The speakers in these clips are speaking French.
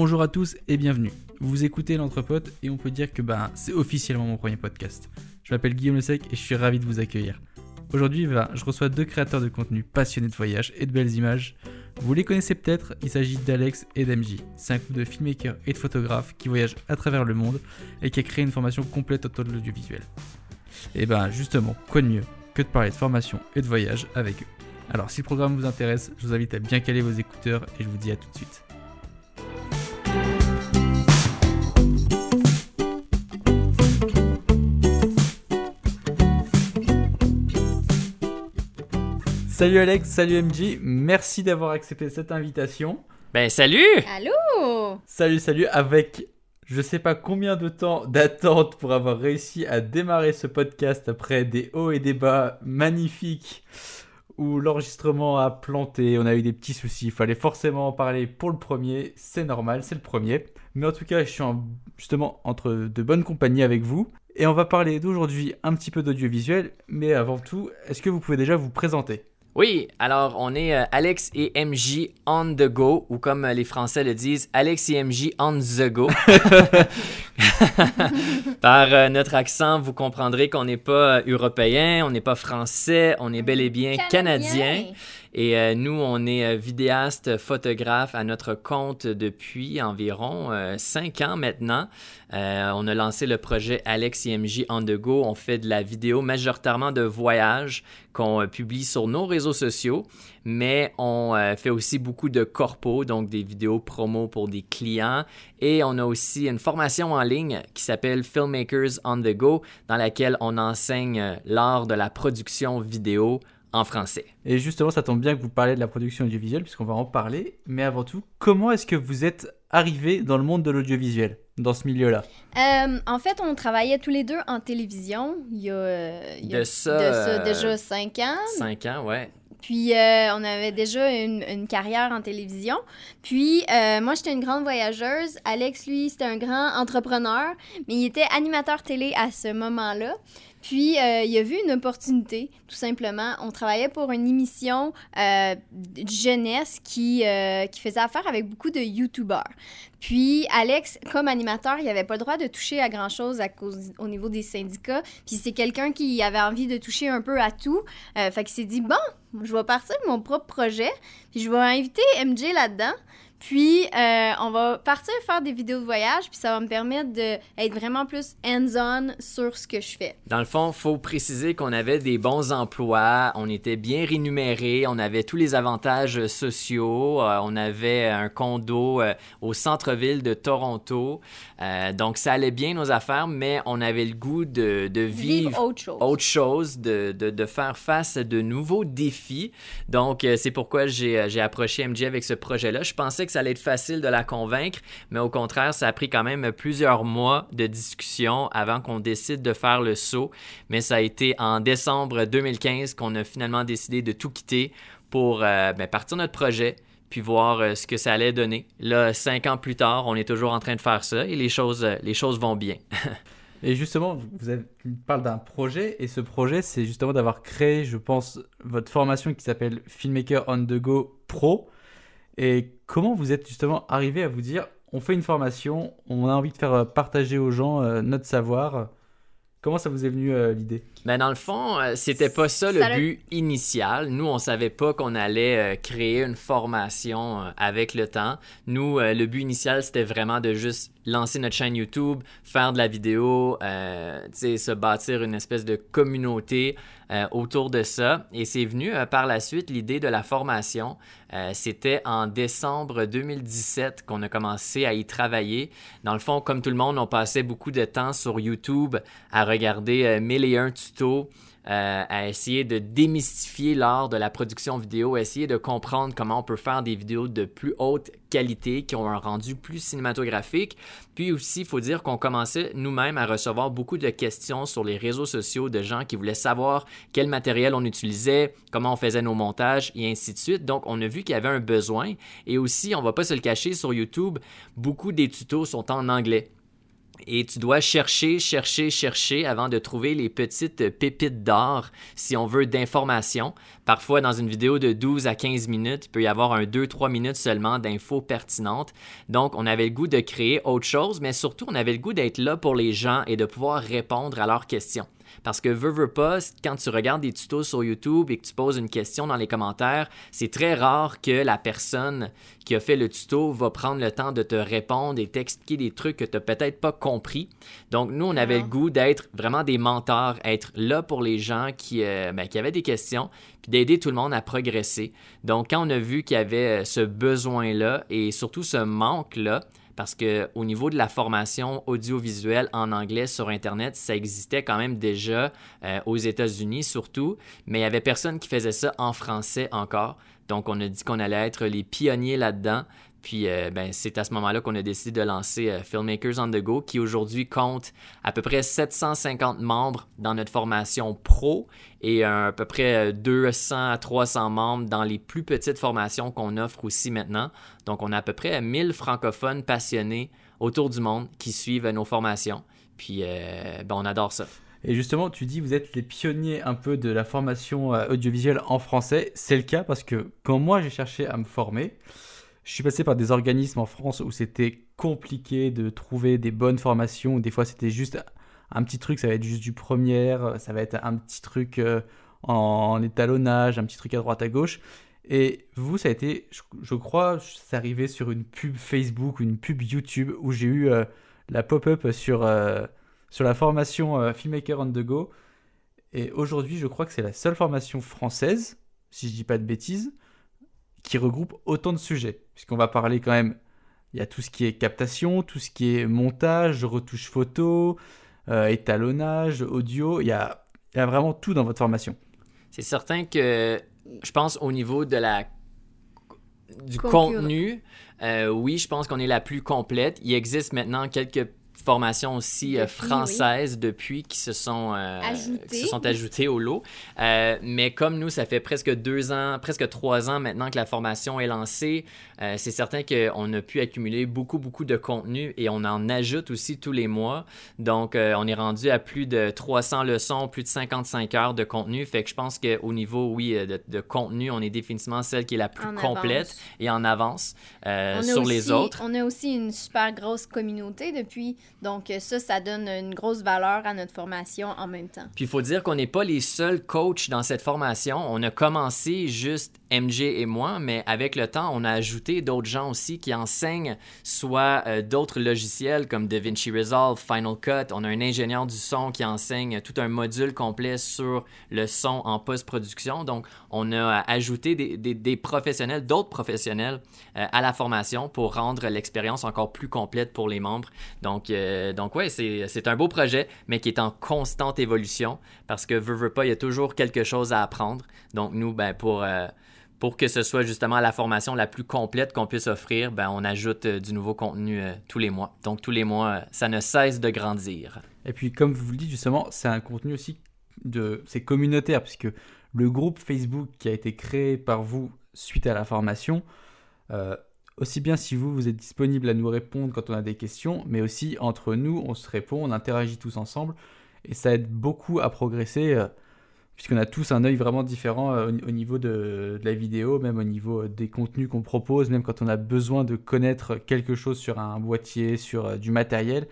Bonjour à tous et bienvenue. Vous écoutez l'Entrepote et on peut dire que ben, c'est officiellement mon premier podcast. Je m'appelle Guillaume Le Sec et je suis ravi de vous accueillir. Aujourd'hui, ben, je reçois deux créateurs de contenu passionnés de voyage et de belles images. Vous les connaissez peut-être, il s'agit d'Alex et d'MJ. C'est un couple de filmmakers et de photographes qui voyagent à travers le monde et qui a créé une formation complète autour de l'audiovisuel. Et ben justement, quoi de mieux que de parler de formation et de voyage avec eux. Alors si le programme vous intéresse, je vous invite à bien caler vos écouteurs et je vous dis à tout de suite. Salut Alex, salut MJ, merci d'avoir accepté cette invitation. Ben salut! Allô? Salut, salut, avec je sais pas combien de temps d'attente pour avoir réussi à démarrer ce podcast après des hauts et des bas magnifiques où l'enregistrement a planté, on a eu des petits soucis, il fallait forcément en parler pour le premier, c'est normal, c'est le premier. Mais en tout cas, je suis justement entre de bonnes compagnies avec vous. Et on va parler d'aujourd'hui un petit peu d'audiovisuel, mais avant tout, est-ce que vous pouvez déjà vous présenter? Oui, alors on est euh, Alex et MJ on the go, ou comme euh, les Français le disent, Alex et MJ on the go. Par euh, notre accent, vous comprendrez qu'on n'est pas européen, on n'est pas français, on est bel et bien canadien. Et euh, nous, on est euh, vidéaste, photographe à notre compte depuis environ euh, cinq ans maintenant. on a lancé le projet Alex IMJ On The Go. On fait de la vidéo majoritairement de voyage qu'on publie sur nos réseaux sociaux, mais on fait aussi beaucoup de corpo, donc des vidéos promo pour des clients. Et on a aussi une formation en ligne qui s'appelle Filmmakers On The Go, dans laquelle on enseigne l'art de la production vidéo en français. Et justement, ça tombe bien que vous parlez de la production audiovisuelle, puisqu'on va en parler. Mais avant tout, comment est-ce que vous êtes arrivé dans le monde de l'audiovisuel, dans ce milieu-là? Euh, en fait, on travaillait tous les deux en télévision il y a, il y a De ça, euh, déjà cinq ans. Cinq ans, ouais. Puis euh, on avait déjà une, une carrière en télévision. Puis euh, moi, j'étais une grande voyageuse. Alex, lui, c'était un grand entrepreneur, mais il était animateur télé à ce moment-là. Puis euh, il a vu une opportunité, tout simplement. On travaillait pour une émission euh, jeunesse qui, euh, qui faisait affaire avec beaucoup de YouTubers. Puis Alex, comme animateur, il n'avait pas le droit de toucher à grand-chose à cause au niveau des syndicats. Puis c'est quelqu'un qui avait envie de toucher un peu à tout. Euh, fait qu'il s'est dit, bon, je vais partir de mon propre projet, puis je vais inviter MJ là-dedans. Puis, euh, on va partir faire des vidéos de voyage, puis ça va me permettre d'être vraiment plus hands-on sur ce que je fais. Dans le fond, faut préciser qu'on avait des bons emplois, on était bien rémunérés, on avait tous les avantages sociaux, euh, on avait un condo euh, au centre-ville de Toronto, donc ça allait bien nos affaires, mais on avait le goût de, de vivre, Vivre autre chose. autre chose, de, de, de faire face à de nouveaux défis. Donc, c'est pourquoi j'ai j'ai approché MJ avec ce projet-là. Je pensais que ça allait être facile de la convaincre, mais au contraire, ça a pris quand même plusieurs mois de discussion avant qu'on décide de faire le saut. Mais ça a été en décembre 2015 qu'on a finalement décidé de tout quitter pour euh, ben, partir notre projet puis voir euh, ce que ça allait donner. Là, cinq ans plus tard, on est toujours en train de faire ça et les choses, euh, les choses vont bien. Et justement, vous avez, tu parles d'un projet, et ce projet, c'est justement d'avoir créé, je pense, votre formation qui s'appelle Filmmaker on the Go Pro. Et comment vous êtes justement arrivé à vous dire, on fait une formation, on a envie de faire euh, partager aux gens euh, notre savoir. Comment ça vous est venu euh, l'idée? Ben dans le fond, euh, c'était pas ça le but initial. Nous, on savait pas qu'on allait euh, créer une formation euh, avec le temps. Nous, euh, le but initial, c'était vraiment de juste lancer notre chaîne YouTube, faire de la vidéo, euh, se bâtir une espèce de communauté euh, autour de ça. Et c'est venu euh, par la suite l'idée de la formation. Euh, c'était en décembre 2017 qu'on a commencé à y travailler. Dans le fond, comme tout le monde, on passait beaucoup de temps sur YouTube à regarder euh, mille et un tutos, euh, à essayer de démystifier l'art de la production vidéo, essayer de comprendre comment on peut faire des vidéos de plus haute qualité, qui ont un rendu plus cinématographique. Puis aussi, il faut dire qu'on commençait nous-mêmes à recevoir beaucoup de questions sur les réseaux sociaux de gens qui voulaient savoir quel matériel on utilisait, comment on faisait nos montages et ainsi de suite. Donc, on a vu qu'il y avait un besoin. Et aussi, on va pas se le cacher, sur YouTube, beaucoup des tutos sont en anglais. Et tu dois chercher, chercher, chercher avant de trouver les petites pépites d'or, si on veut, d'informations. Parfois, dans une vidéo de 12 à 15 minutes, il peut y avoir un 2-3 minutes seulement d'infos pertinentes. Donc, on avait le goût de créer autre chose, mais surtout, on avait le goût d'être là pour les gens et de pouvoir répondre à leurs questions. Parce que veux, veux pas, quand tu regardes des tutos sur YouTube et que tu poses une question dans les commentaires, c'est très rare que la personne qui a fait le tuto va prendre le temps de te répondre et t'expliquer des trucs que tu n'as peut-être pas compris. Donc, nous, on avait le goût d'être vraiment des mentors, être là pour les gens qui, euh, ben, qui avaient des questions, puis d'aider tout le monde à progresser. Donc, quand on a vu qu'il y avait euh, ce besoin-là et surtout ce manque-là, parce qu'au niveau de la formation audiovisuelle en anglais sur Internet, ça existait quand même déjà euh, aux États-Unis surtout, mais il n'y avait personne qui faisait ça en français encore. Donc, on a dit qu'on allait être les pionniers là-dedans. Puis euh, ben, c'est à ce moment-là qu'on a décidé de lancer euh, Filmmakers on the Go, qui aujourd'hui compte à peu près 750 membres dans notre formation pro et à peu près 200 à 300 membres dans les plus petites formations qu'on offre aussi maintenant. Donc on a à peu près 1000 francophones passionnés autour du monde qui suivent nos formations. Puis euh, ben, on adore ça. Et justement, tu dis vous êtes les pionniers un peu de la formation audiovisuelle en français. C'est le cas parce que quand moi j'ai cherché à me former, je suis passé par des organismes en France où c'était compliqué de trouver des bonnes formations. Des fois, c'était juste un petit truc, ça va être juste du première, ça va être un petit truc euh, en étalonnage, un petit truc à droite à gauche. Et vous, ça a été, je, crois, c'est arrivé sur une pub Facebook une pub YouTube où j'ai eu euh, la pop-up sur, euh, sur la formation Filmmaker on the Go. Et aujourd'hui, je crois que c'est la seule formation française, si je dis pas de bêtises, qui regroupe autant de sujets. Puisqu'on va parler quand même, il y a tout ce qui est captation, tout ce qui est montage, retouche photo, euh, étalonnage, audio, il y, a, il y a vraiment tout dans votre formation. C'est certain que je pense au niveau de la du contenu, euh, oui, je pense qu'on est la plus complète. Il existe maintenant quelques formations aussi euh, françaises depuis qui se sont, euh, se sont ajoutées au lot. Euh, mais comme nous, ça fait presque deux ans, presque trois ans maintenant que la formation est lancée, c'est certain qu'on a pu accumuler beaucoup, beaucoup de contenu et on en ajoute aussi tous les mois. Donc, on est rendu à plus de 300 leçons, plus de 55 heures de contenu. Fait que je pense qu'au niveau, oui, de, contenu, on est définitivement celle qui est la plus complète et en avance sur les autres. On a aussi une super grosse communauté depuis donc euh, ça, ça donne une grosse valeur à notre formation en même temps. Puis il faut dire qu'on n'est pas les seuls coachs dans cette formation. On a commencé juste MJ et moi, mais avec le temps, on a ajouté d'autres gens aussi qui enseignent soit euh, d'autres logiciels comme DaVinci Resolve, Final Cut. On a un ingénieur du son qui enseigne tout un module complet sur le son en post-production. Donc, on a ajouté des, professionnels, d'autres professionnels euh, à la formation pour rendre l'expérience encore plus complète pour les membres. Donc, donc ouais, c'est un beau projet, mais qui est en constante évolution parce que, veux, veux pas, il y a toujours quelque chose à apprendre. Donc, nous, ben, pour pour que ce soit justement la formation la plus complète qu'on puisse offrir, ben, on ajoute euh, du nouveau contenu euh, tous les mois. Donc tous les mois, euh, ça ne cesse de grandir. Et puis comme vous le dites justement, c'est un contenu aussi de c'est communautaire puisque le groupe Facebook qui a été créé par vous suite à la formation, aussi bien si vous vous êtes disponible à nous répondre quand on a des questions, mais aussi entre nous, on se répond, on interagit tous ensemble et ça aide beaucoup à progresser puisqu'on a tous un œil vraiment différent euh, au, niveau de, la vidéo, même au niveau euh, des contenus qu'on propose, même quand on a besoin de connaître quelque chose sur un boîtier, sur euh, du matériel,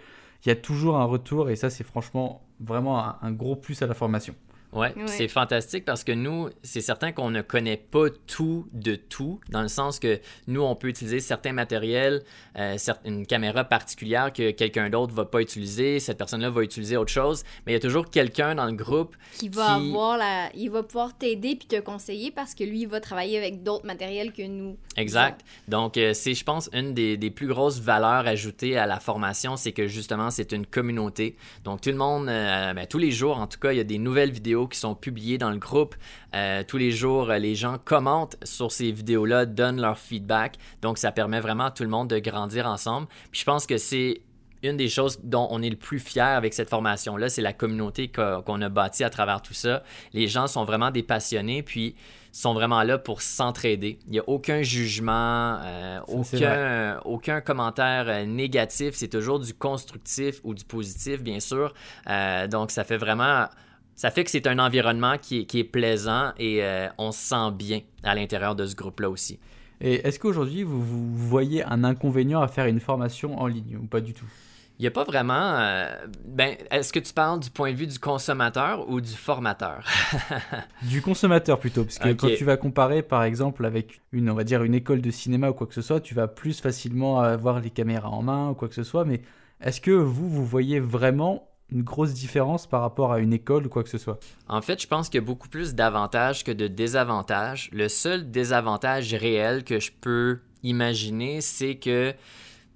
il y a toujours un retour et ça c'est franchement vraiment un gros plus à la formation. Ouais, c'est fantastique parce que nous, c'est certain qu'on ne connaît pas tout de tout, dans le sens que nous, on peut utiliser certains matériels, euh, une caméra particulière que quelqu'un d'autre va pas utiliser, cette personne-là va utiliser autre chose, mais il y a toujours quelqu'un dans le groupe qui va avoir la, il va pouvoir t'aider puis te conseiller parce que lui, il va travailler avec d'autres matériels que nous. Exact. Donc, euh, c'est, je pense, une des, des, plus grosses valeurs ajoutées à la formation, c'est que justement, c'est une communauté. Donc, tout le monde, euh, ben, tous les jours, en tout cas, il y a des nouvelles vidéos qui sont publiés dans le groupe. Euh, tous les jours, les gens commentent sur ces vidéos-là, donnent leur feedback. Donc, ça permet vraiment à tout le monde de grandir ensemble. Puis je pense que c'est une des choses dont on est le plus fier avec cette formation-là, c'est la communauté qu'on a bâtie à travers tout ça. Les gens sont vraiment des passionnés, puis sont vraiment là pour s'entraider. Il n'y a aucun jugement, euh, aucun, aucun commentaire euh, négatif. C'est toujours du constructif ou du positif, bien sûr. Euh, donc, ça fait vraiment... Ça fait que c'est un environnement qui est, qui est plaisant et on se sent bien à l'intérieur de ce groupe-là aussi. Et est-ce qu'aujourd'hui, vous, vous voyez un inconvénient à faire une formation en ligne ou pas du tout? Il n'y a pas vraiment. Euh, ben, est-ce que tu parles du point de vue du consommateur ou du formateur? Du consommateur plutôt, parce que quand tu vas comparer par exemple avec une, on va dire une école de cinéma ou quoi que ce soit, tu vas plus facilement avoir les caméras en main ou quoi que ce soit. Mais est-ce que vous, vous voyez vraiment une grosse différence par rapport à une école ou quoi que ce soit? En fait, je pense qu'il y a beaucoup plus d'avantages que de désavantages. Le seul désavantage réel que je peux imaginer, c'est que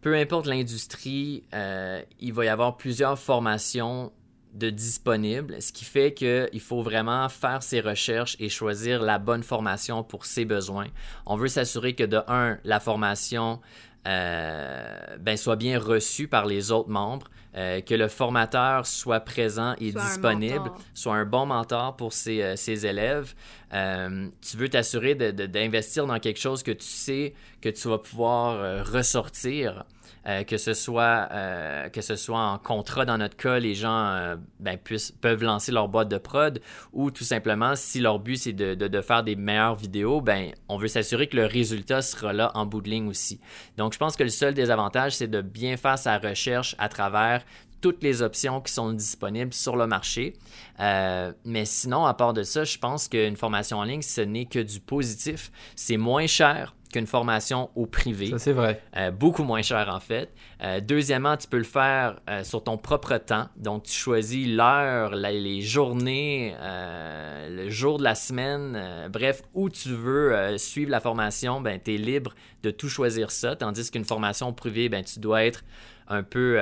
peu importe l'industrie, euh, il va y avoir plusieurs formations de disponibles, ce qui fait qu'il faut vraiment faire ses recherches et choisir la bonne formation pour ses besoins. On veut s'assurer que de un, la formation euh, ben, soit bien reçue par les autres membres, euh, que le formateur soit présent et disponible, soit un bon mentor pour ses, ses élèves. tu veux t'assurer d'investir dans quelque chose que tu sais que tu vas pouvoir ressortir euh, que, ce soit, euh, que ce soit en contrat dans notre cas, les gens euh, ben, peuvent lancer leur boîte de prod ou tout simplement, si leur but c'est de, de, faire des meilleures vidéos, ben, on veut s'assurer que le résultat sera là en bout de ligne aussi. Donc, je pense que le seul désavantage, c'est de bien faire sa recherche à travers toutes les options qui sont disponibles sur le marché. mais sinon, à part de ça, je pense qu'une formation en ligne, ce n'est que du positif. C'est moins cher qu'une formation au privé. Ça, c'est vrai. Euh, beaucoup moins cher, en fait. Euh, deuxièmement, tu peux le faire euh, sur ton propre temps. Donc, tu choisis l'heure, les journées, le jour de la semaine, bref, où tu veux suivre la formation, ben, tu es libre de tout choisir ça. Tandis qu'une formation privée, ben, tu dois être un peu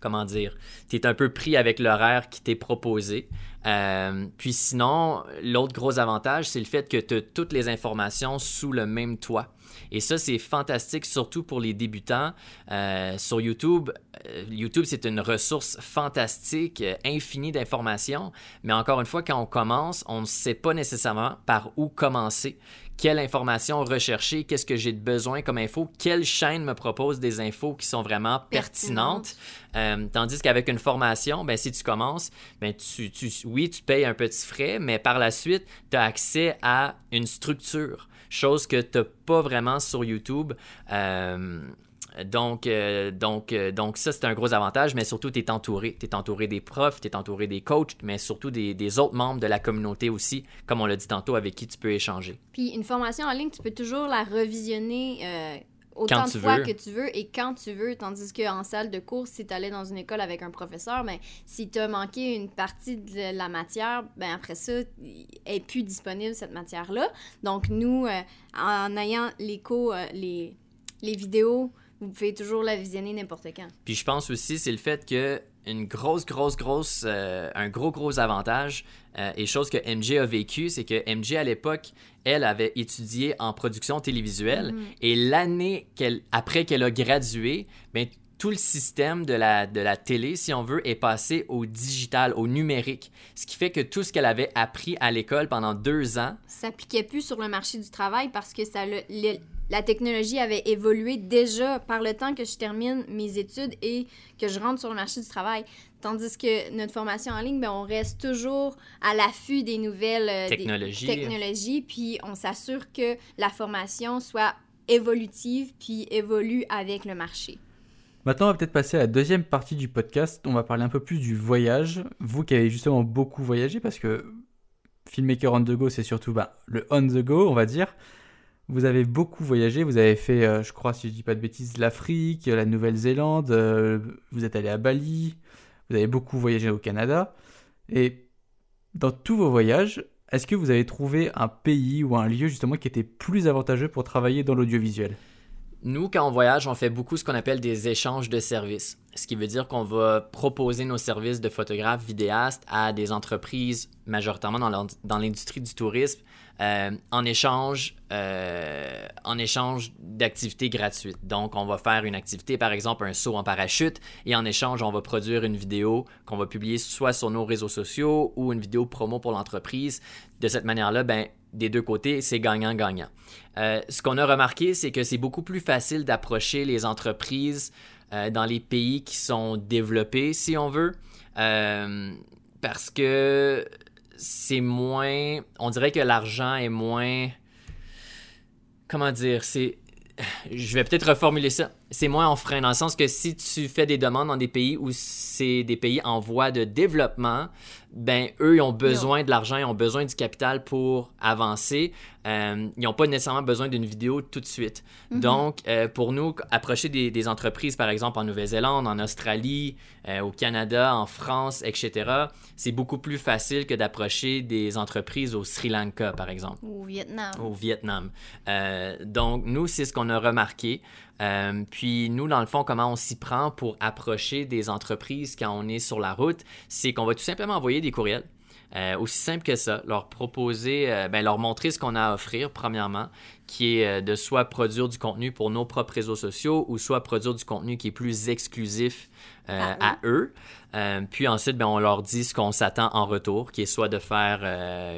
comment dire, tu es un peu pris avec l'horaire qui t'est proposé. Euh, puis sinon, l'autre gros avantage, c'est le fait que tu as toutes les informations sous le même toit. Et ça, c'est fantastique, surtout pour les débutants. Euh, sur YouTube, euh, YouTube, c'est une ressource fantastique, infinie d'informations. Mais encore une fois, quand on commence, on ne sait pas nécessairement par où commencer quelle information rechercher, qu'est-ce que j'ai de besoin comme info, quelle chaîne me propose des infos qui sont vraiment pertinentes. Euh, tandis qu'avec une formation, ben, si tu commences, ben, tu, tu, oui, tu payes un petit frais, mais par la suite, tu as accès à une structure, chose que tu n'as pas vraiment sur YouTube. Euh, donc, euh, donc, euh, donc ça, c'est un gros avantage, mais surtout, tu es entouré. Tu es entouré des profs, tu es entouré des coachs, mais surtout des, autres membres de la communauté aussi, comme on l'a dit tantôt, avec qui tu peux échanger. Puis une formation en ligne, tu peux toujours la revisionner. Euh, autant de fois que tu veux et quand tu veux, tandis qu'en salle de cours, si tu allais dans une école avec un professeur, ben, si tu as manqué une partie de la matière, ben, après ça, est plus disponible cette matière-là. Donc, nous, en ayant les cours, les, les vidéos vous pouvez toujours la visionner n'importe quand. Puis je pense aussi, c'est le fait que une grosse, grosse, grosse, euh, un gros, gros avantage euh, et chose que MJ a vécu, c'est que MJ à l'époque, elle avait étudié en production télévisuelle mm-hmm. et l'année qu'elle, après qu'elle a gradué, ben, tout le système de la, de la télé, si on veut, est passé au digital, au numérique. Ce qui fait que tout ce qu'elle avait appris à l'école pendant deux ans... s'appliquait plus sur le marché du travail parce que ça le, la technologie avait évolué déjà par le temps que je termine mes études et que je rentre sur le marché du travail. Tandis que notre formation en ligne, ben, on reste toujours à l'affût des nouvelles euh, technologies. technologies, puis on s'assure que la formation soit évolutive, puis évolue avec le marché. Maintenant, on va peut-être passer à la deuxième partie du podcast. On va parler un peu plus du voyage. Vous qui avez justement beaucoup voyagé, parce que Filmmaker on the go, c'est surtout ben, le on the go, on va dire. Vous avez beaucoup voyagé, vous avez fait, euh, je crois, si je dis pas de bêtises, l'Afrique, la Nouvelle-Zélande, euh, vous êtes allé à Bali, vous avez beaucoup voyagé au Canada. Et dans tous vos voyages, est-ce que vous avez trouvé un pays ou un lieu justement qui était plus avantageux pour travailler dans l'audiovisuel? Nous, quand on voyage, on fait beaucoup ce qu'on appelle des échanges de services. ce qui veut dire qu'on va proposer nos services de photographe vidéaste à des entreprises majoritairement dans l'industrie du tourisme euh, en échange, euh, échange d'activités gratuites. Donc, on va faire une activité, par exemple un saut en parachute, et en échange, on va produire une vidéo qu'on va publier soit sur nos réseaux sociaux ou une vidéo promo pour l'entreprise. De cette manière-là, ben, des deux côtés, c'est gagnant-gagnant. Euh, ce qu'on a remarqué, c'est que c'est beaucoup plus facile d'approcher les entreprises dans les pays qui sont développés, si on veut, parce que c'est moins. On dirait que l'argent est moins. Comment dire C'est. Je vais peut-être reformuler ça. C'est moins en frein, dans le sens que si tu fais des demandes dans des pays où c'est des pays en voie de développement, ben eux, ils ont besoin de l'argent, ils ont besoin du capital pour avancer. Euh, ils n'ont pas nécessairement besoin d'une vidéo tout de suite. Mhm. Donc, euh, pour nous, approcher des, entreprises, par exemple en Nouvelle-Zélande, en Australie, euh, au Canada, en France, etc., c'est beaucoup plus facile que d'approcher des entreprises au Sri Lanka, par exemple. Au Vietnam. Au Vietnam. donc, nous, c'est ce qu'on a remarqué. Puis nous, dans le fond, comment on s'y prend pour approcher des entreprises quand on est sur la route, c'est qu'on va tout simplement envoyer des courriels. Euh, aussi simple que ça, leur proposer, euh, ben, leur montrer ce qu'on a à offrir, premièrement, qui est euh, de soit produire du contenu pour nos propres réseaux sociaux ou soit produire du contenu qui est plus exclusif à, eux. puis ensuite, ben, on leur dit ce qu'on s'attend en retour, qui est soit de faire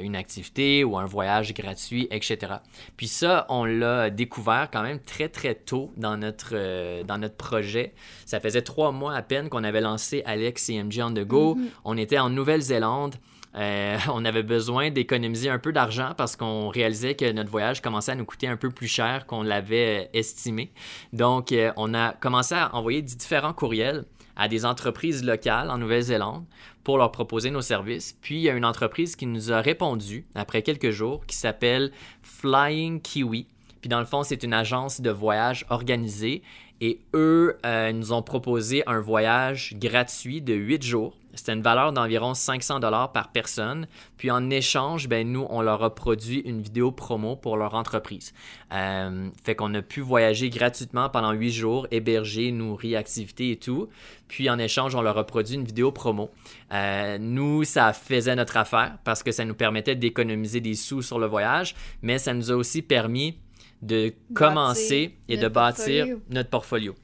une activité ou un voyage gratuit, etc. Puis ça, on l'a découvert quand même très, très tôt dans notre, dans notre projet. Ça faisait trois mois à peine qu'on avait lancé Alex et MG on the go. Mm-hmm. On était en Nouvelle-Zélande. Euh, on avait besoin d'économiser un peu d'argent parce qu'on réalisait que notre voyage commençait à nous coûter un peu plus cher qu'on l'avait euh, estimé. Donc, euh, on a commencé à envoyer différents courriels à des entreprises locales en Nouvelle-Zélande pour leur proposer nos services. Puis, il y a une entreprise qui nous a répondu après quelques jours qui s'appelle Flying Kiwi. Puis, dans le fond, c'est une agence de voyage organisée et eux nous ont proposé un voyage gratuit de 8 jours c'était une valeur d'environ 500 dollars par personne. Puis en échange, ben, nous, on leur a produit une vidéo promo pour leur entreprise. Euh, fait qu'on a pu voyager gratuitement pendant huit jours, héberger, nourrir, activités et tout. Puis en échange, on leur a produit une vidéo promo. Euh, nous, ça faisait notre affaire parce que ça nous permettait d'économiser des sous sur le voyage, mais ça nous a aussi permis de commencer et de bâtir notre portfolio.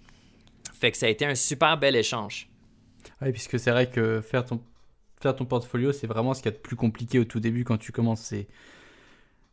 Fait que ça a été un super bel échange. Oui, puisque c'est vrai que faire ton, faire ton portfolio, c'est vraiment ce qu'il y a de plus compliqué au tout début quand tu commences. C'est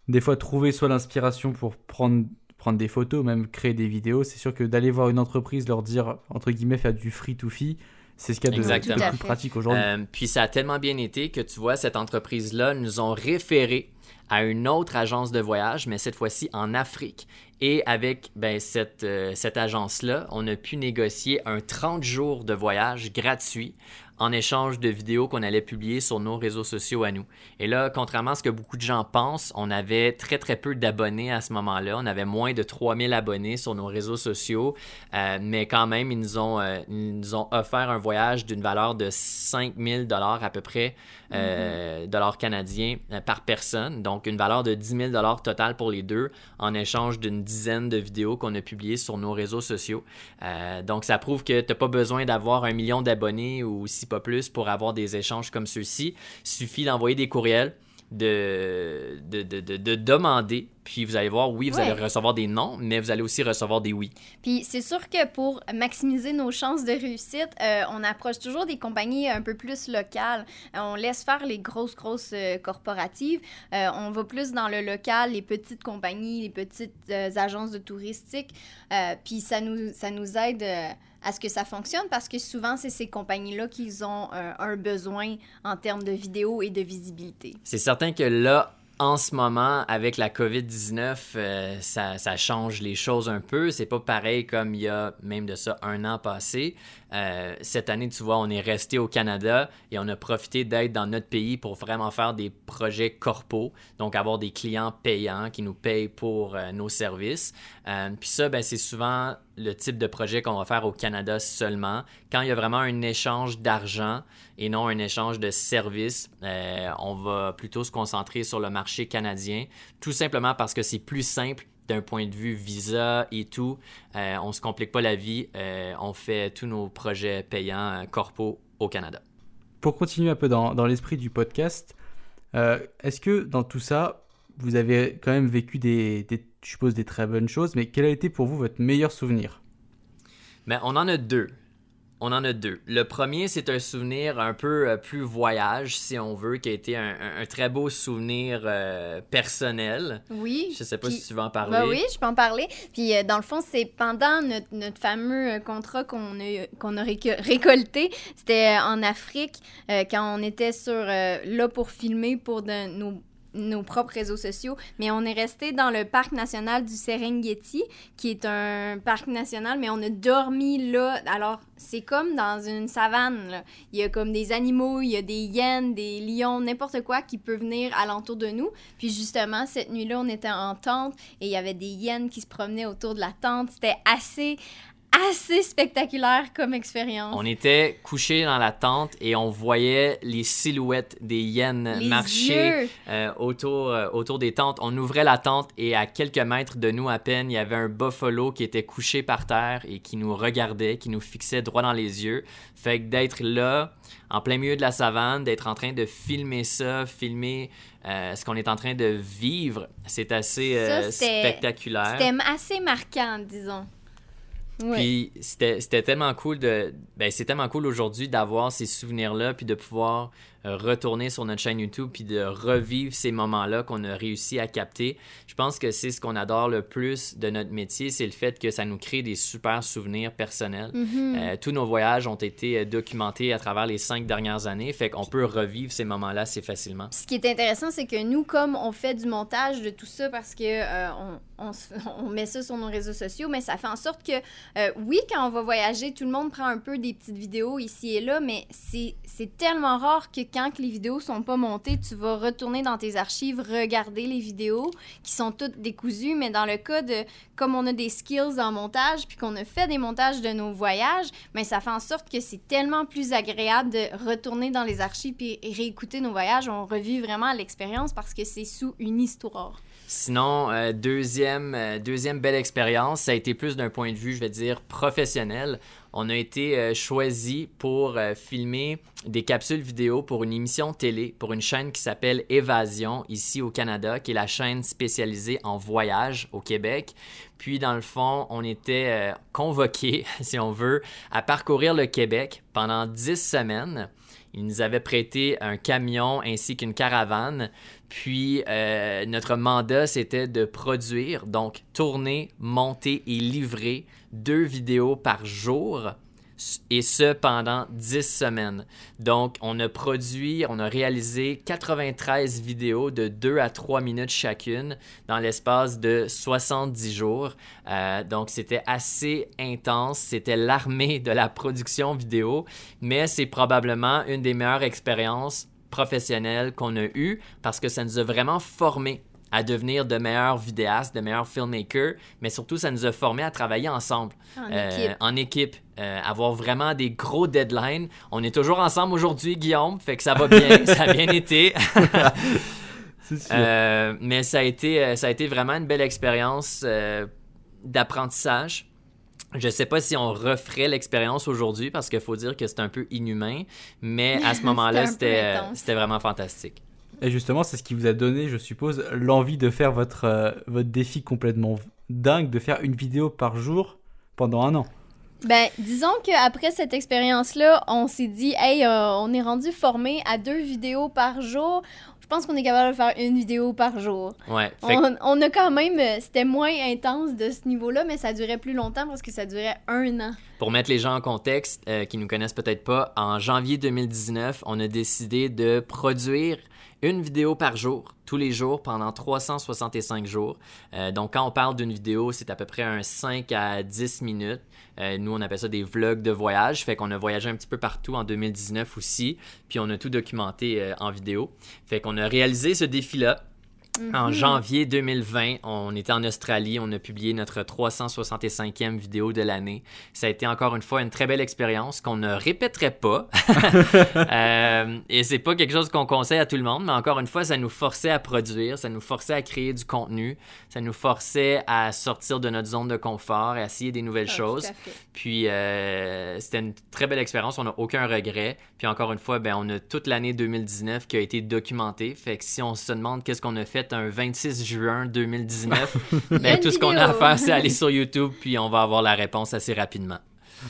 des fois trouver soit l'inspiration pour prendre, prendre des photos, même créer des vidéos. C'est sûr que d'aller voir une entreprise, leur dire, entre guillemets, faire du free-to-fee, c'est ce qu'il y a de, plus pratique aujourd'hui. Euh, puis ça a tellement bien été que tu vois, cette entreprise-là nous ont référé à une autre agence de voyage, mais cette fois-ci en Afrique. Et avec ben, cette, euh, cette agence-là, on a pu négocier un 30 jours de voyage gratuit en échange de vidéos qu'on allait publier sur nos réseaux sociaux à nous. Et là, contrairement à ce que beaucoup de gens pensent, on avait très très peu d'abonnés à ce moment-là. On avait moins de 3000 abonnés sur nos réseaux sociaux, euh, mais quand même, ils nous ont, euh, nous ont offert un voyage d'une valeur de 5000 dollars à peu près, euh, mm-hmm. dollars canadiens par personne. Donc, une valeur de 10 000 dollars total pour les deux en échange d'une dizaine de vidéos qu'on a publiées sur nos réseaux sociaux. donc, ça prouve que tu n'as pas besoin d'avoir un million d'abonnés ou si pas plus, pour avoir des échanges comme ceux-ci. Suffit d'envoyer des courriels, de, de, de, de, demander, puis vous allez voir, oui, vous allez recevoir des non, mais vous allez aussi recevoir des oui. Puis c'est sûr que pour maximiser nos chances de réussite, euh, on approche toujours des compagnies un peu plus locales. Euh, on laisse faire les grosses, grosses euh, corporatives. on va plus dans le local, les petites compagnies, les petites agences de touristique. puis ça nous, ça nous aide à ce que ça fonctionne parce que souvent, c'est ces compagnies-là qui ont un besoin en termes de vidéo et de visibilité. C'est certain que là, en ce moment, avec la COVID-19, euh, ça, ça, change les choses un peu. C'est pas pareil comme il y a même de ça un an passé. Euh, cette année, tu vois, on est resté au Canada et on a profité d'être dans notre pays pour vraiment faire des projets corpaux, donc avoir des clients payants qui nous payent pour euh, nos services. Euh, puis ça, ben, c'est souvent le type de projet qu'on va faire au Canada seulement. Quand il y a vraiment un échange d'argent et non un échange de services, on va plutôt se concentrer sur le marché canadien, tout simplement parce que c'est plus simple d'un point de vue visa et tout. Euh, on se complique pas la vie. Euh, on fait tous nos projets payants euh, corpo au Canada. Pour continuer un peu dans, dans l'esprit du podcast, est-ce que dans tout ça, vous avez quand même vécu des, des, je suppose, des très bonnes choses, mais quel a été pour vous votre meilleur souvenir? Mais on en a deux. On en a deux. Le premier, c'est un souvenir un peu euh, plus voyage, si on veut, qui a été un, un- un très beau souvenir euh, personnel. Oui. Je sais pas Puis- si tu veux en parler. Ben oui, je peux en parler. Puis euh, dans le fond, c'est pendant notre, notre fameux contrat qu'on a, qu'on a récolté. C'était en Afrique, euh, quand on était sur, là pour filmer pour de- nos, nos propres réseaux sociaux. Mais on est resté dans le parc national du Serengeti, qui est un parc national, mais on a dormi là. Alors, c'est comme dans une savane. là. Il y a comme des animaux, il y a des hyènes, des lions, n'importe quoi qui peut venir alentour de nous. Puis justement, cette nuit-là, on était en tente et il y avait des hyènes qui se promenaient autour de la tente. C'était assez, assez spectaculaire comme expérience. On était couchés dans la tente et on voyait les silhouettes des hyènes Les marcher euh, autour, euh, autour des tentes. On ouvrait la tente et à quelques mètres de nous à peine, il y avait un buffalo qui était couché par terre et qui nous regardait, qui nous fixait droit dans les yeux. Fait que d'être là, en plein milieu de la savane, d'être en train de filmer ça, filmer euh, ce qu'on est en train de vivre, c'est assez Ça, spectaculaire. C'était assez marquant, disons. Ouais. Puis c'était tellement cool de. Ben, c'est tellement cool aujourd'hui d'avoir ces souvenirs-là, puis de pouvoir retourner sur notre chaîne YouTube, puis de revivre ces moments-là qu'on a réussi à capter. Je pense que c'est ce qu'on adore le plus de notre métier, c'est le fait que ça nous crée des super souvenirs personnels. Mhm. Euh, tous nos voyages ont été euh, documentés à travers les cinq dernières années, fait qu'on peut revivre ces moments-là assez facilement. Ce qui est intéressant, c'est que nous, comme on fait du montage de tout ça parce que euh, on, on met ça sur nos réseaux sociaux, mais ça fait en sorte que, euh, oui, quand on va voyager, tout le monde prend un peu des petites vidéos ici et là, mais c'est c'est tellement rare que quand que les vidéos sont pas montées, tu vas retourner dans tes archives, regarder les vidéos qui sont toutes décousues, mais dans le cas de, comme on a des skills en montage, puis qu'on a fait des montages de nos voyages, mais ça fait en sorte que c'est tellement plus agréable de retourner dans les archives puis réécouter nos voyages. On revit vraiment l'expérience parce que c'est sous une histoire. Sinon, euh, deuxième, euh, deuxième belle expérience, ça a été plus d'un point de vue, je vais dire, professionnel. On a été euh, choisi pour filmer des capsules vidéo pour une émission télé, pour une chaîne qui s'appelle Évasion, ici au Canada, qui est la chaîne spécialisée en voyage au Québec. Puis, dans le fond, on était convoqués, si on veut, à parcourir le Québec pendant 10 semaines. Ils nous avaient prêté un camion ainsi qu'une caravane. Puis euh, notre mandat, c'était de produire, donc tourner, monter et livrer deux vidéos par jour. Et ce pendant 10 semaines. Donc, on a produit, on a réalisé 93 vidéos de 2 à 3 minutes chacune dans l'espace de 70 jours. Euh, donc, c'était assez intense. C'était l'armée de la production vidéo, mais c'est probablement une des meilleures expériences professionnelles qu'on a eues parce que ça nous a vraiment formés à devenir de meilleurs vidéastes, de meilleurs filmmakers, mais surtout, ça nous a formés à travailler ensemble. En Euh, équipe. en équipe. Euh, avoir vraiment des gros deadlines. On est toujours ensemble aujourd'hui, Guillaume, fait que ça va bien, ça a bien été. Euh, mais ça a, été, ça a été vraiment une belle expérience d'apprentissage. Je sais pas si on referait l'expérience aujourd'hui parce qu'il faut dire que c'est un peu inhumain, mais à ce moment-là, C'était euh, c'était vraiment fantastique. Et justement, c'est ce qui vous a donné, je suppose, l'envie de faire votre, euh, votre défi complètement dingue, de faire une vidéo par jour pendant un an. Ben, disons qu'après cette expérience-là, on s'est dit, hey, euh, on est rendu formé à deux vidéos par jour. Je pense qu'on est capable de faire une vidéo par jour. Ouais. Fait que- On, on a quand même, euh, c'était moins intense de ce niveau-là, mais ça durait plus longtemps parce que ça durait un an. Pour mettre les gens en contexte, euh, qui nous connaissent peut-être pas, en janvier 2019, on a décidé de produire une vidéo par jour, tous les jours, pendant 365 jours. Euh, donc, quand on parle d'une vidéo, c'est à peu près un 5 à 10 minutes. Euh, nous, on appelle ça des vlogs de voyage. Fait qu'on a voyagé un petit peu partout en 2019 aussi. Puis on a tout documenté euh, en vidéo. Fait qu'on a réalisé ce défi-là. En Mhm. janvier 2020, on était en Australie, on a publié notre 365e vidéo de l'année. Ça a été encore une fois une très belle expérience qu'on ne répéterait pas. Euh, et c'est pas quelque chose qu'on conseille à tout le monde, mais encore une fois, ça nous forçait à produire, ça nous forçait à créer du contenu, ça nous forçait à sortir de notre zone de confort et à essayer des nouvelles Ah, choses. Puis euh, c'était une très belle expérience, on n'a aucun regret. Puis encore une fois, ben, on a toute l'année 2019 qui a été documentée. Fait que si on se demande qu'est-ce qu'on a fait un 26 juin 2019, Il y a ben, une tout ce qu'on a à faire, c'est aller sur YouTube, puis on va avoir la réponse assez rapidement.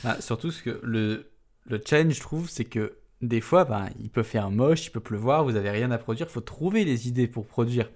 Ah, surtout ce que le, le challenge, je trouve, c'est que des fois, ben, il peut faire moche, il peut pleuvoir, vous avez rien à produire, faut trouver les idées pour produire.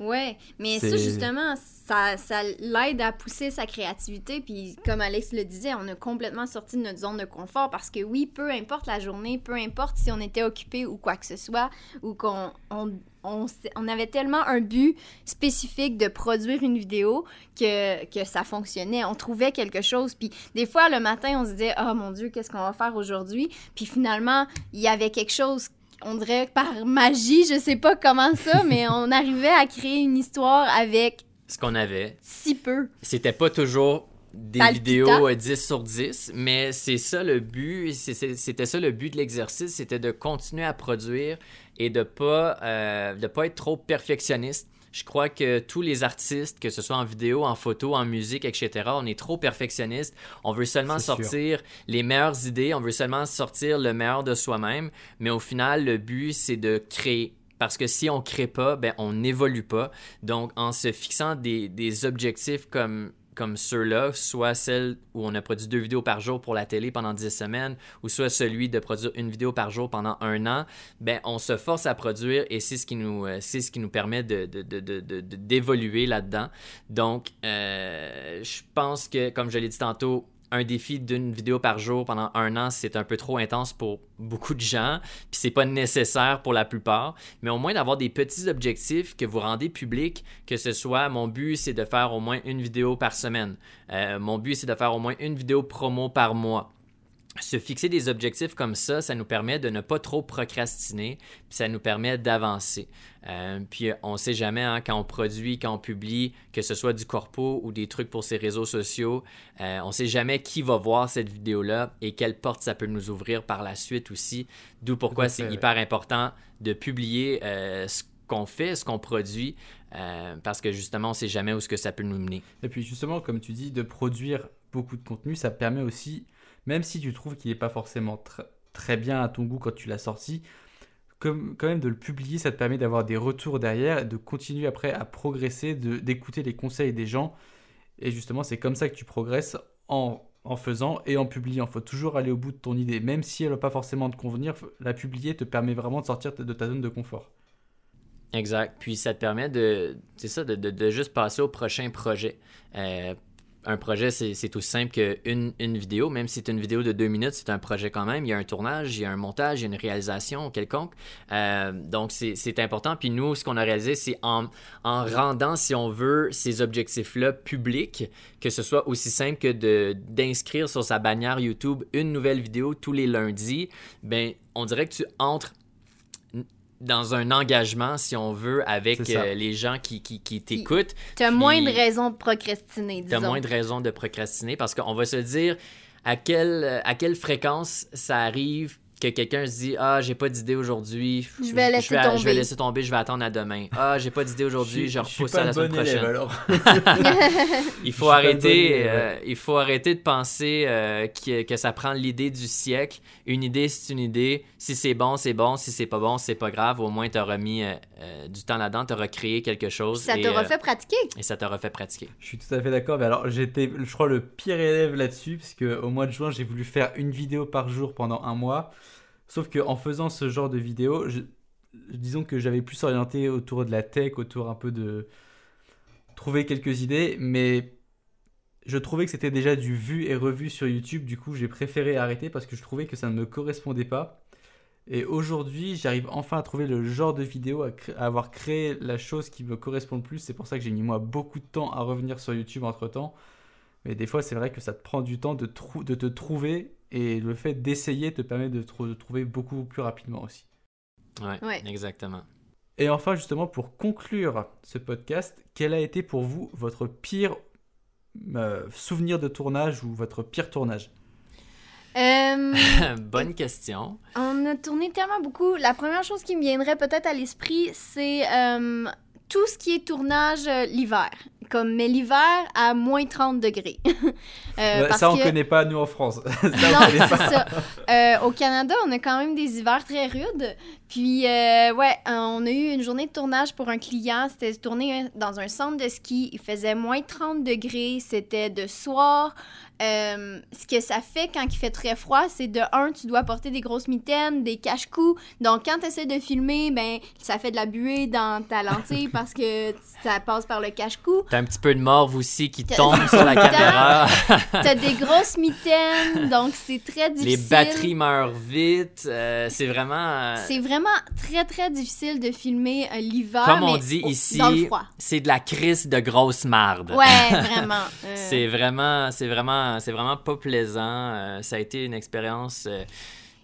Ouais, mais ça justement, ça, ça l'aide à pousser sa créativité. Puis comme Alex le disait, on a complètement sorti de notre zone de confort parce que oui, peu importe la journée, peu importe si on était occupé ou quoi que ce soit, ou qu'on on, on avait tellement un but spécifique de produire une vidéo que, que ça fonctionnait. On trouvait quelque chose. Puis des fois, le matin, on se disait, oh mon Dieu, qu'est-ce qu'on va faire aujourd'hui? Puis finalement, il y avait quelque chose on dirait par magie, je sais pas comment ça, mais on arrivait à créer une histoire avec Ce qu'on avait, si peu. c'était pas toujours des vidéos euh, 10 sur 10, mais c'est ça le but, c'était ça le but de l'exercice, c'était de continuer à produire et de pas, euh, de pas être trop perfectionniste. Je crois que tous les artistes, que ce soit en vidéo, en photo, en musique, etc., on est trop perfectionniste. On veut seulement sûr. sortir les meilleures idées, on veut seulement sortir le meilleur de soi-même, mais au final, le but, c'est de créer. Parce que si on crée pas, ben, on n'évolue pas. Donc, en se fixant des, des objectifs comme, comme ceux-là, soit celle où on a produit deux vidéos par jour pour la télé pendant 10 semaines, ou soit celui de produire une vidéo par jour pendant un an, ben, on se force à produire et c'est ce qui nous, permet de- d'évoluer là-dedans. Donc, euh, je pense que, comme je l'ai dit tantôt, un défi d'une vidéo par jour pendant un an, c'est un peu trop intense pour beaucoup de gens, puis c'est pas nécessaire pour la plupart, mais au moins d'avoir des petits objectifs que vous rendez publics, que ce soit mon but c'est de faire au moins une vidéo par semaine, Euh, mon but c'est de faire au moins une vidéo promo par mois. Se fixer des objectifs comme ça, ça nous permet de ne pas trop procrastiner, puis ça nous permet d'avancer. Euh, puis euh, on sait jamais hein, quand on produit, quand on publie, que ce soit du corpo ou des trucs pour ses réseaux sociaux, euh, on sait jamais qui va voir cette vidéo-là et quelle porte ça peut nous ouvrir par la suite aussi. D'où pourquoi c'est ouais. hyper important de publier euh, ce qu'on fait, ce qu'on produit, parce que justement, on sait jamais où ce que ça peut nous mener. Et puis justement, comme tu dis, de produire beaucoup de contenu, ça permet aussi, même si tu trouves qu'il n'est pas forcément tr- très bien à ton goût quand tu l'as sorti, quand même de le publier, ça te permet d'avoir des retours derrière, de continuer après à progresser, d'écouter les conseils des gens. Et justement, c'est comme ça que tu progresses en, en faisant et en publiant. Il faut toujours aller au bout de ton idée, même si elle ne va pas forcément te convenir, la publier te permet vraiment de sortir de ta zone de confort. Exact. Puis ça te permet de, ça, de, de- de juste passer au prochain projet. Euh, un projet, c'est aussi simple qu'une une vidéo, même si c'est une vidéo de deux minutes, c'est un projet quand même. Il y a un tournage, il y a un montage, il y a une réalisation quelconque. Euh, donc, c'est important. Puis nous, ce qu'on a réalisé, c'est en, en rendant, si on veut, ces objectifs-là publics, que ce soit aussi simple que d'inscrire sur sa bannière YouTube une nouvelle vidéo tous les lundis, ben, on dirait que tu entres dans un engagement, si on veut, avec euh, les gens qui, qui, qui t'écoutent. T'as Puis- moins de raisons de procrastiner, disons. moins de raisons de procrastiner parce qu'on va se dire à quelle, à quelle fréquence ça arrive que quelqu'un se dit Ah, j'ai pas d'idée aujourd'hui. Je vais laisser je vais, Je vais tomber. laisser tomber, je vais attendre à demain. Ah, j'ai pas d'idée aujourd'hui, je, suis repousse pas ça à la semaine bon élève, prochaine. alors. Il faut Je bon arrêter, euh, il faut arrêter de penser euh, que, que ça prend l'idée du siècle. Une idée, c'est une idée. Si c'est bon, c'est bon. Si c'est pas bon, c'est pas grave. Au moins, tu auras mis euh, euh, du temps là-dedans, tu auras créé quelque chose. Ça t'aura euh, fait pratiquer. et ça t'aura fait pratiquer. Je suis tout à fait d'accord, mais alors j'étais, je crois, le pire élève là-dessus, parce que au mois de juin, j'ai voulu faire une vidéo par jour pendant un mois. Sauf que en faisant ce genre de vidéo, disons que j'avais plus orienté autour de la tech, autour un peu de trouver quelques idées, mais je trouvais que c'était déjà du vu et revu sur YouTube. Du coup, j'ai préféré arrêter parce que je trouvais que ça ne me correspondait pas. Et aujourd'hui, j'arrive enfin à trouver le genre de vidéo, à, avoir créé la chose qui me correspond le plus. C'est pour ça que j'ai mis moi beaucoup de temps à revenir sur YouTube entre temps. Mais des fois, c'est vrai que ça te prend du temps de te trouver et le fait d'essayer te permet de, trou- de trouver beaucoup plus rapidement aussi. Ouais, Ouais. exactement. Et enfin, justement, pour conclure ce podcast, quel a été pour vous votre pire euh, souvenir de tournage ou votre pire tournage? Euh, Bonne question. on a tourné tellement beaucoup. La première chose qui me viendrait peut-être à l'esprit, c'est euh, tout ce qui est tournage euh, l'hiver. Comme, mais l'hiver à moins 30 degrés. Euh, Ça, on que- connaît pas, nous, en France. Ça, on Non, c'est ça. Euh, au Canada, on a quand même des hivers très rudes. Puis, euh, ouais, on a eu une journée de tournage pour un client. C'était tourné dans un centre de ski. Il faisait moins 30 degrés. C'était de soir. Euh, ce que ça fait quand il fait très froid, c'est de un, tu dois porter des grosses mitaines, des cache-coups. Donc, quand tu essaies de filmer, ben, ça fait de la buée dans ta lentille parce que ça passe par le cache-cou. T'as un petit peu de morve aussi qui tombe sur la caméra. T'as des grosses mitaines, donc c'est très difficile. Les batteries meurent vite. euh, c'est vraiment. euh, C'est vraiment très, très difficile de filmer euh, l'hiver. Comme on mais dit au- ici, Dans le froid. c'est de la crise de grosse marde. Ouais, vraiment. euh, C'est vraiment, c'est vraiment, c'est vraiment pas plaisant. Euh, ça a été une expérience euh,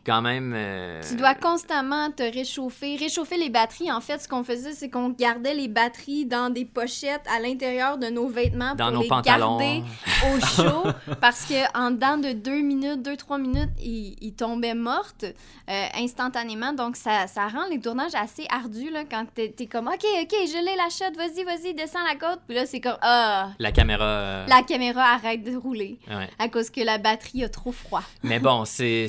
quand même. euh, Tu dois constamment te réchauffer. Réchauffer les batteries, en fait, ce qu'on faisait, c'est qu'on gardait les batteries dans des pochettes à l'intérieur de nos vêtements dans pour nos les pantalons. garder au chaud parce que en dedans de deux minutes, deux, trois minutes, ils, ils tombaient mortes euh, instantanément. Donc, ça, ça rend les tournages assez ardus là, quand t'es es comme « OK, OK, je l'ai la shot, vas-y, vas-y, descends la côte. » Puis là, c'est comme « Ah, La caméra. euh, la caméra arrête de rouler ouais. à cause que la batterie a trop froid. » Mais bon, c'est-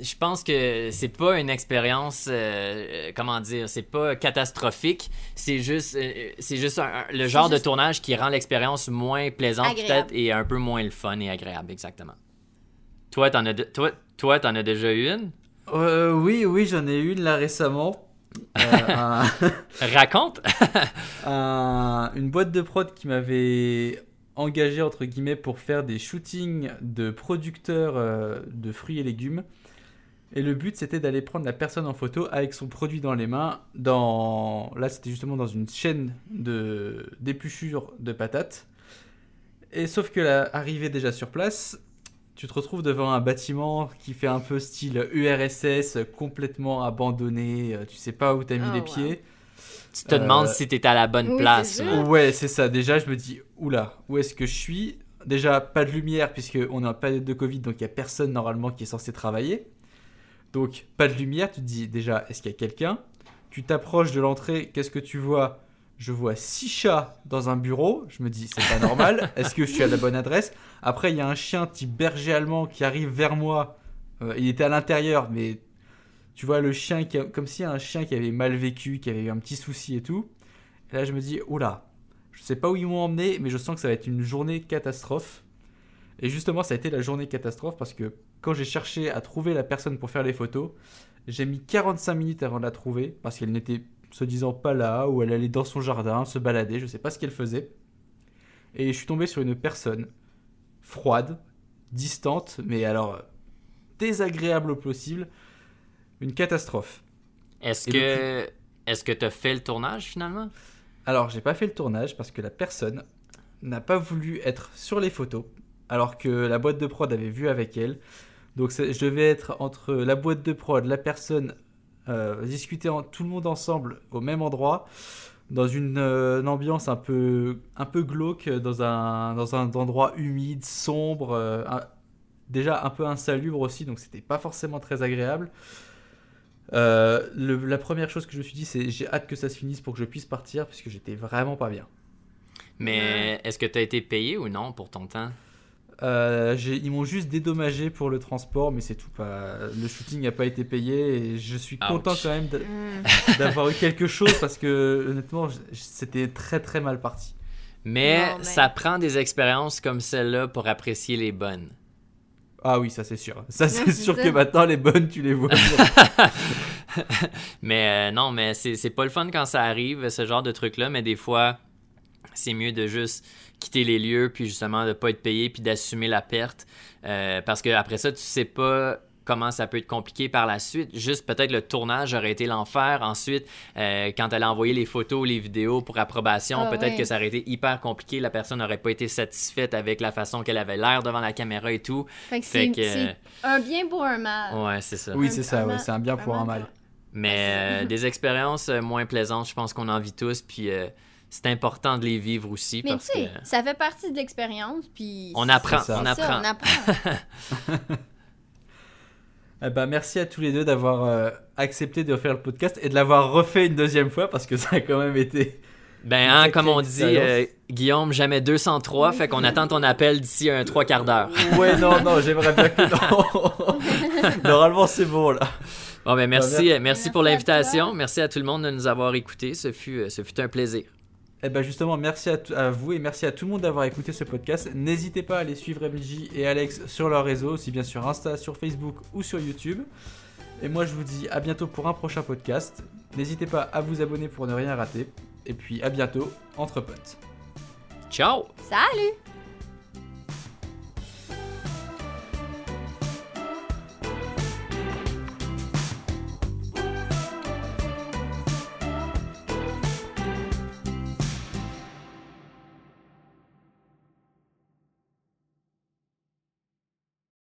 je pense que c'est pas une expérience, euh, comment dire, c'est pas catastrophique. C'est juste, euh, c'est juste un- un- le genre de tournage qui rend l'expérience moins plaisante Agréable. peut-être et un peu moins le fun et agréable, exactement. Toi, t'en as, de- toi, toi, t'en as déjà eu une? Euh, oui, oui, j'en ai une là récemment. Euh, un- Raconte! un- une boîte de prod qui m'avait engagé entre guillemets pour faire des shootings de producteurs euh, de fruits et légumes. Et le but c'était d'aller prendre la personne en photo avec son produit dans les mains. Dans là c'était justement dans une chaîne de d'épluchure de patates. Et sauf que là, arrivé déjà sur place, tu te retrouves devant un bâtiment qui fait un peu style URSS, complètement abandonné. euh, Tu sais pas où t'as mis Oh, les wow. pieds. Tu te demandes Euh, si t'es à la bonne oui, place. sûr. Ouais, c'est ça. Déjà, je me dis, oula, où est-ce que je suis? Déjà, pas de lumière, puisque on est en période de Covid, donc il n'y a personne normalement qui est censé travailler. Donc, pas de lumière, tu te dis, déjà, est-ce qu'il y a quelqu'un? Tu t'approches de l'entrée, qu'est-ce que tu vois? Je vois six chats dans un bureau. Je me dis, c'est pas normal. Est-ce que je suis à la bonne adresse? Après, il y a un chien type berger allemand qui arrive vers moi. Euh, il était à l'intérieur, mais tu vois le chien, qui a- comme si un chien qui avait mal vécu, qui avait eu un petit souci et tout. Et là, je me dis, oula, je sais pas où ils m'ont emmené, mais je sens que ça va être une journée catastrophe. Et justement, ça a été la journée catastrophe parce que quand j'ai cherché à trouver la personne pour faire les photos, j'ai mis 45 minutes avant de la trouver parce qu'elle n'était se disant pas là, ou elle allait dans son jardin, se balader, je sais pas ce qu'elle faisait. Et je suis tombé sur une personne froide, distante, mais alors désagréable au possible. Une catastrophe. Est-ce que, est-ce que t'as fait le tournage finalement? Alors, j'ai pas fait le tournage parce que la personne n'a pas voulu être sur les photos, alors que la boîte de prod avait vu avec elle. Donc, je devais être entre la boîte de prod, la personne, euh, discuter en, tout le monde ensemble au même endroit, dans une, euh, une ambiance un peu, un peu glauque, dans un, dans un endroit humide, sombre, euh, un- déjà un peu insalubre aussi, donc c'était pas forcément très agréable. Euh, le- la première chose que je me suis dit, c'est j'ai hâte que ça se finisse pour que je puisse partir, puisque j'étais vraiment pas bien. Mais est-ce que t'as été payé ou non pour ton temps? Euh, ils m'ont juste dédommagé pour le transport, mais c'est tout. Pas, le shooting n'a pas été payé et je suis Ouch. content quand même Hmm. d'avoir eu quelque chose parce que honnêtement, c'était très très mal parti. Mais Non, mais- ça prend des expériences comme celle-là pour apprécier les bonnes. Ah oui, ça c'est sûr. Ça c'est sûr que maintenant les bonnes, tu les vois. Mais euh, non, mais c'est c'est pas le fun quand ça arrive, ce genre de truc-là, mais des fois, c'est mieux de juste quitter les lieux, puis justement de pas être payé, puis d'assumer la perte. Euh, parce que après ça, tu sais pas comment ça peut être compliqué par la suite. Juste peut-être le tournage aurait été l'enfer. Ensuite, euh, quand elle a envoyé les photos, les vidéos pour approbation, Ah peut-être que ça aurait été hyper compliqué. La personne n'aurait pas été satisfaite avec la façon qu'elle avait l'air devant la caméra et tout. Fait que Fait que- un bien pour un mal. Ouais, c'est ça. oui, c'est ça. ouais, c'est un bien pour un mal. Mais euh, des expériences moins plaisantes, je pense qu'on en vit tous. Puis euh, c'est important de les vivre aussi. Mais tu parce sais, que ça fait partie de l'expérience, puis... on apprend, ça. on ça, apprend. on apprend. Eh ben, merci à tous les deux d'avoir euh, accepté de refaire le podcast et de l'avoir refait une deuxième fois parce que ça a quand même été. Ben, hein, comme on dit, euh, Guillaume, jamais 203, fait qu'on attend ton appel d'ici un trois quarts d'heure. Ouais, non, non, j'aimerais bien que. Non. Normalement, c'est bon là. Bon, ben merci, merci. merci pour l'invitation. Merci à tout le monde de nous avoir écoutés. Ce fut, euh, ce fut un plaisir. Eh ben justement, merci à, vous et merci à tout le monde d'avoir écouté ce podcast. N'hésitez pas à aller suivre MJ et Alex sur leurs réseaux, aussi bien sur Insta, sur Facebook ou sur YouTube. Et moi, je vous dis à bientôt pour un prochain podcast. N'hésitez pas à vous abonner pour ne rien rater. Et puis à bientôt entre potes. Ciao! Salut!